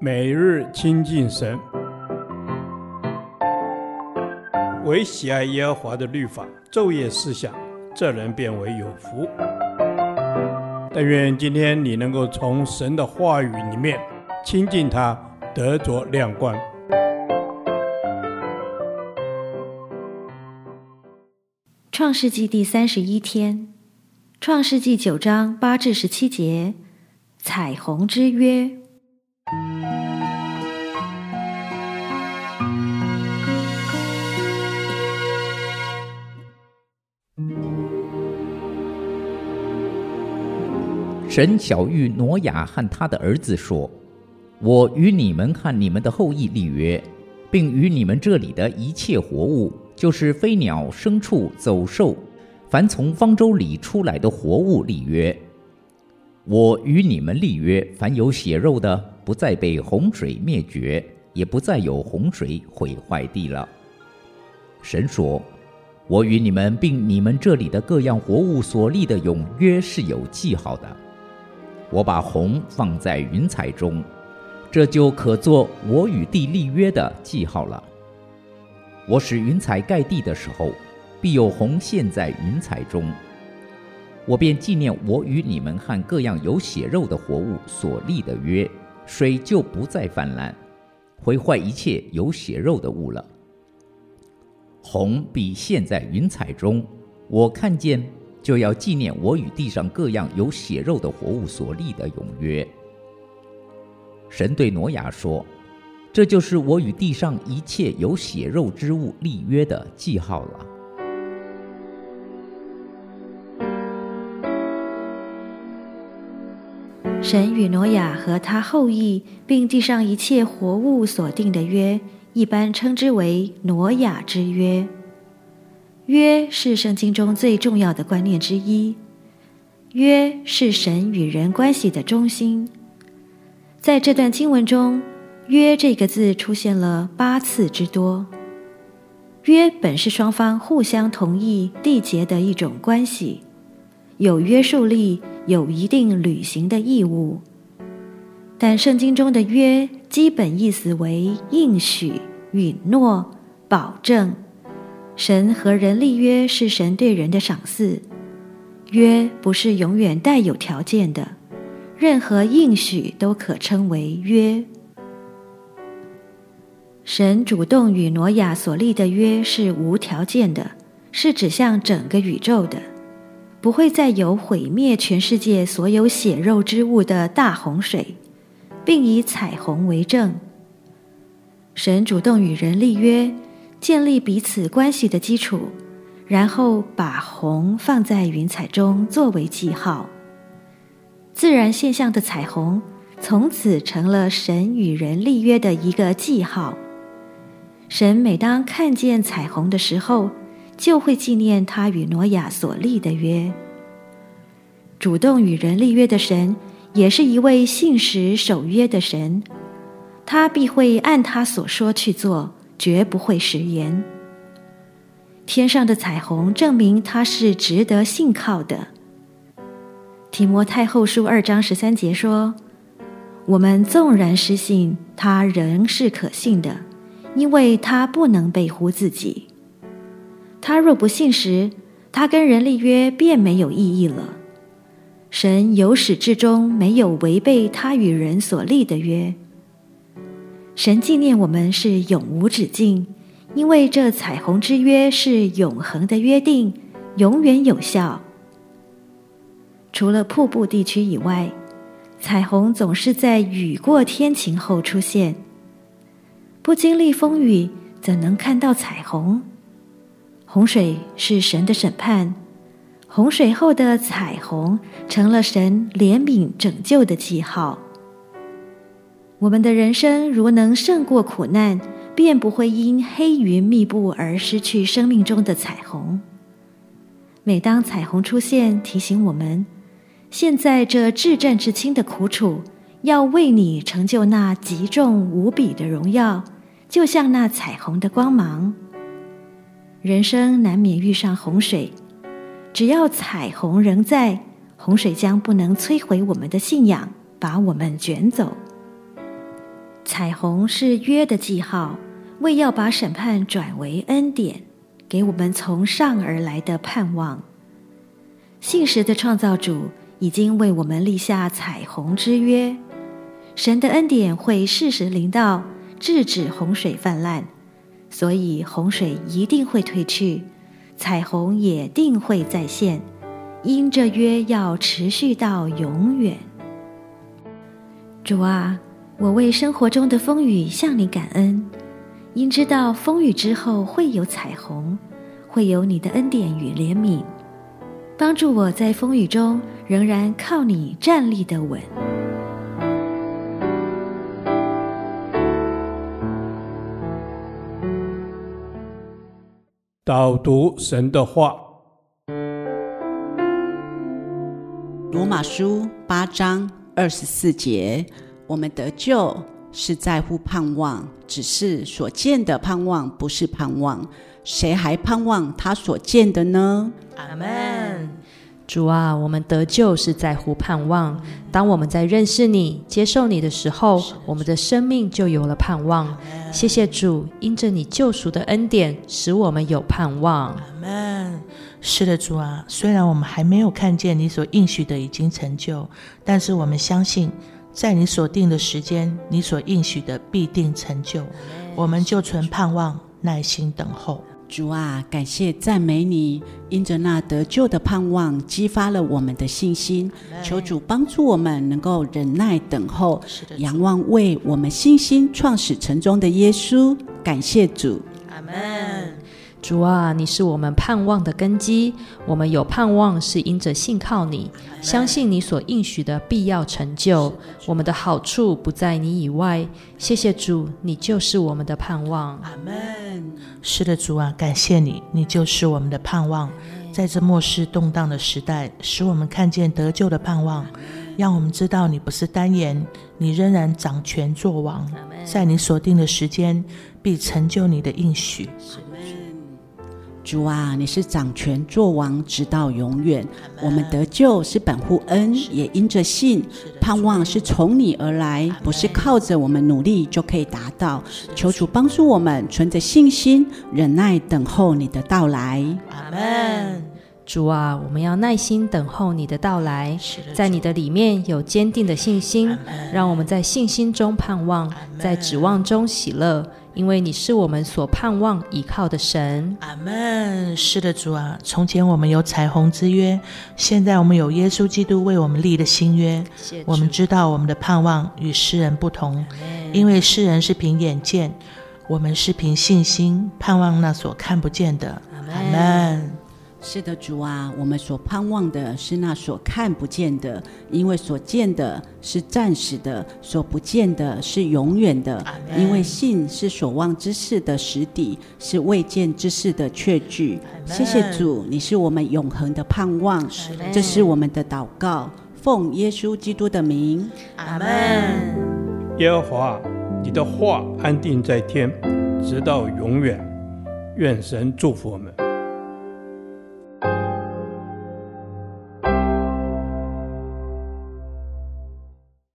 每日亲近神，唯喜爱耶和华的律法，昼夜思想，这人便为有福。但愿今天你能够从神的话语里面亲近他，得着亮光。创世纪第三十一天，创世纪九章八至十七节，彩虹之约。神晓諭挪亚和他的儿子说：“我与你们和你们的后裔立约，并与你们这里的一切活物，就是飞鸟、牲畜、走兽，凡从方舟里出来的活物立约。我与你们立约，凡有血肉的，不再被洪水灭绝，也不再有洪水毁坏地了。”神说：“我与你们并你们这里的各样活物所立的永约是有记号的。”我把虹放在云彩中，这就可做我与地立约的记号了。我使云彩盖地的时候，必有虹现在云彩中。我便纪念我与你们和各样有血肉的活物所立的约，水就不再泛滥，毁坏一切有血肉的物了。虹必现在云彩中，我看见。就要纪念我与地上各样有血肉的活物所立的永约。神对挪亚说：“这就是我与地上一切有血肉之物立约的记号了。”神与挪亚和他后裔，并地上一切活物所定的约，一般称之为挪亚之约。约是圣经中最重要的观念之一，约是神与人关系的中心。在这段经文中，“约”这个字出现了八次之多。约本是双方互相同意缔结的一种关系，有约束力，有一定履行的义务。但圣经中的约基本意思为应许、允诺、保证。神和人立约是神对人的赏赐，约不是永远带有条件的，任何应许都可称为约。神主动与挪亚所立的约是无条件的，是指向整个宇宙的，不会再有毁灭全世界所有血肉之物的大洪水，并以彩虹为证。神主动与人立约。建立彼此关系的基础，然后把虹放在云彩中作为记号。自然现象的彩虹从此成了神与人立约的一个记号。神每当看见彩虹的时候，就会纪念他与挪亚所立的约。主动与人立约的神，也是一位信实守约的神，他必会按他所说去做。绝不会食言。天上的彩虹证明他是值得信靠的。提摩太后书二章十三节说：“我们纵然失信，他仍是可信的，因为他不能背乎自己。他若不信时，他跟人立约便没有意义了。神由始至终没有违背他与人所立的约。”神纪念我们是永无止境，因为这彩虹之约是永恒的约定，永远有效。除了瀑布地区以外，彩虹总是在雨过天晴后出现。不经历风雨，怎能看到彩虹？洪水是神的审判，洪水后的彩虹成了神怜悯拯救的记号。我们的人生如能胜过苦难，便不会因黑云密布而失去生命中的彩虹。每当彩虹出现，提醒我们，现在这至暂至轻的苦楚，要为你成就那极重无比的荣耀，就像那彩虹的光芒。人生难免遇上洪水，只要彩虹仍在，洪水将不能摧毁我们的信仰，把我们卷走。彩虹是约的记号，为要把审判转为恩典，给我们从上而来的盼望。信实的创造主已经为我们立下彩虹之约，神的恩典会适时临到，制止洪水泛滥，所以洪水一定会退去，彩虹也定会再现。因这约要持续到永远。主啊，我为生活中的风雨向你感恩，因知道风雨之后会有彩虹，会有你的恩典与怜悯，帮助我在风雨中仍然靠你站立的稳。导读神的话。罗马书八章二十四节，我们得救是在乎盼望，只是所见的盼望不是盼望，谁还盼望他所见的呢？阿门。主啊，我们得救是在乎盼望。当我们在认识你、接受你的时候，我们的生命就有了盼望。谢谢主，因着你救赎的恩典，使我们有盼望。阿门。是的，主啊，虽然我们还没有看见你所应许的已经成就，但是我们相信，在你所定的时间，你所应许的必定成就。我们就存盼望，耐心等候。主啊，感谢赞美你，因着那得救的盼望，激发了我们的信心。求主帮助我们能够忍耐等候，仰望为我们信心创始成终的耶稣。感谢主，阿门。主啊，你是我们盼望的根基，我们有盼望是因着信靠你，相信你所应许的必要成就。我们的好处不在你以外。谢谢主，你就是我们的盼望。阿门。是的，主啊，感谢你，你就是我们的盼望。在这末世动荡的时代，使我们看见得救的盼望，让我们知道你不是单言，你仍然掌权作王，在你所定的时间必成就你的应许。主啊，你是掌权作王，直到永远。我们得救是本乎恩，也因着信，盼望是从你而来，不是靠着我们努力就可以达到。求主帮助我们，存着信心，忍耐等候你的到来。阿门。主啊，我们要耐心等候你的到来，在你的里面有坚定的信心，让我们在信心中盼望，在指望中喜乐，因为你是我们所盼望依靠的神。阿门。是的，主啊，从前我们有彩虹之约，现在我们有耶稣基督为我们立的新约。我们知道我们的盼望与世人不同，因为世人是凭眼见，我们是凭信心盼望那所看不见的。阿门。是的，主啊，我们所盼望的是那所看不见的，因为所见的是暂时的，所不见的是永远的。因为信是所望之事的实底，是未见之事的确据。谢谢主，你是我们永恒的盼望。这是我们的祷告，奉耶稣基督的名。阿门。耶和华，你的话安定在天，直到永远。愿神祝福我们。